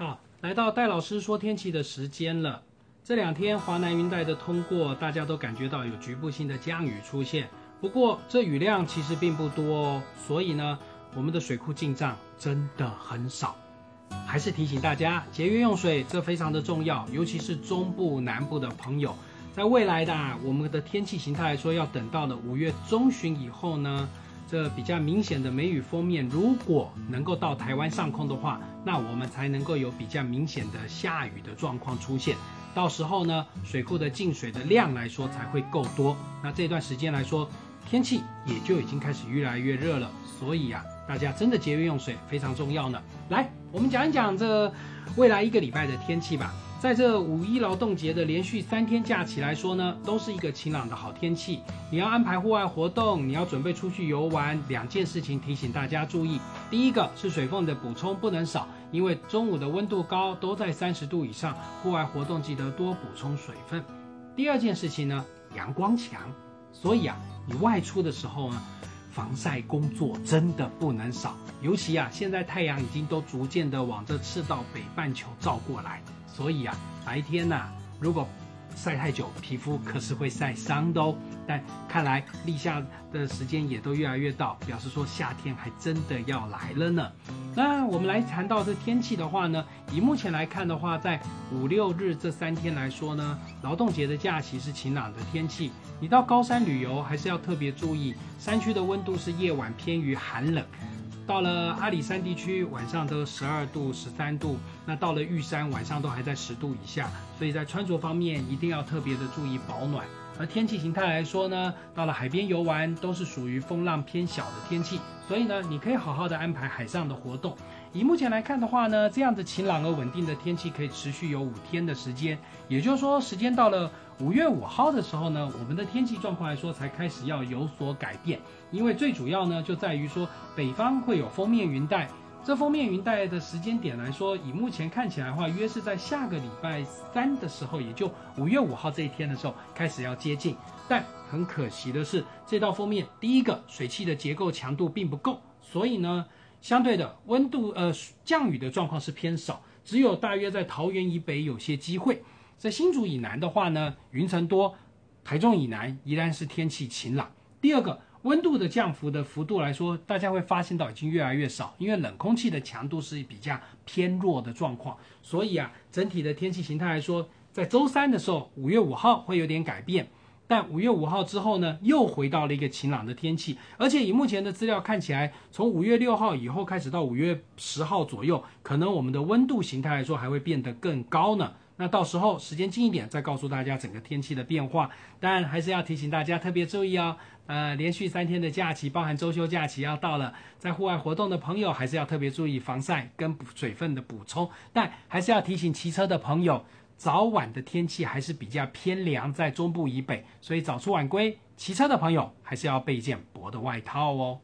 好，来到戴老师说天气的时间了。这两天华南云带的通过，大家都感觉到有局部性的降雨出现。不过这雨量其实并不多哦，所以呢，我们的水库进账真的很少。还是提醒大家节约用水，这非常的重要，尤其是中部、南部的朋友，在未来的啊我们的天气形态来说，要等到了五月中旬以后呢。这比较明显的梅雨封面，如果能够到台湾上空的话，那我们才能够有比较明显的下雨的状况出现。到时候呢，水库的进水的量来说才会够多。那这段时间来说，天气也就已经开始越来越热了。所以啊，大家真的节约用水非常重要呢。来，我们讲一讲这未来一个礼拜的天气吧。在这五一劳动节的连续三天假期来说呢，都是一个晴朗的好天气。你要安排户外活动，你要准备出去游玩，两件事情提醒大家注意。第一个是水分的补充不能少，因为中午的温度高，都在三十度以上，户外活动记得多补充水分。第二件事情呢，阳光强，所以啊，你外出的时候呢，防晒工作真的不能少。尤其啊，现在太阳已经都逐渐的往这赤道北半球照过来。所以啊，白天呐，如果晒太久，皮肤可是会晒伤的哦。但看来立夏的时间也都越来越到，表示说夏天还真的要来了呢。那我们来谈到这天气的话呢，以目前来看的话，在五六日这三天来说呢，劳动节的假期是晴朗的天气。你到高山旅游还是要特别注意，山区的温度是夜晚偏于寒冷。到了阿里山地区，晚上都十二度、十三度。那到了玉山，晚上都还在十度以下。所以在穿着方面，一定要特别的注意保暖。而天气形态来说呢，到了海边游玩，都是属于风浪偏小的天气。所以呢，你可以好好的安排海上的活动。以目前来看的话呢，这样子晴朗而稳定的天气可以持续有五天的时间。也就是说，时间到了。五月五号的时候呢，我们的天气状况来说才开始要有所改变，因为最主要呢就在于说北方会有封面云带，这封面云带的时间点来说，以目前看起来的话，约是在下个礼拜三的时候，也就五月五号这一天的时候开始要接近。但很可惜的是，这道封面第一个水汽的结构强度并不够，所以呢，相对的温度呃降雨的状况是偏少，只有大约在桃园以北有些机会。在新竹以南的话呢，云层多；台中以南依然是天气晴朗。第二个，温度的降幅的幅度来说，大家会发现到已经越来越少，因为冷空气的强度是比较偏弱的状况。所以啊，整体的天气形态来说，在周三的时候，五月五号会有点改变，但五月五号之后呢，又回到了一个晴朗的天气。而且以目前的资料看起来，从五月六号以后开始到五月十号左右，可能我们的温度形态来说还会变得更高呢。那到时候时间近一点再告诉大家整个天气的变化，但还是要提醒大家特别注意哦。呃，连续三天的假期，包含周休假期要到了，在户外活动的朋友还是要特别注意防晒跟水分的补充。但还是要提醒骑车的朋友，早晚的天气还是比较偏凉，在中部以北，所以早出晚归骑车的朋友还是要备一件薄的外套哦。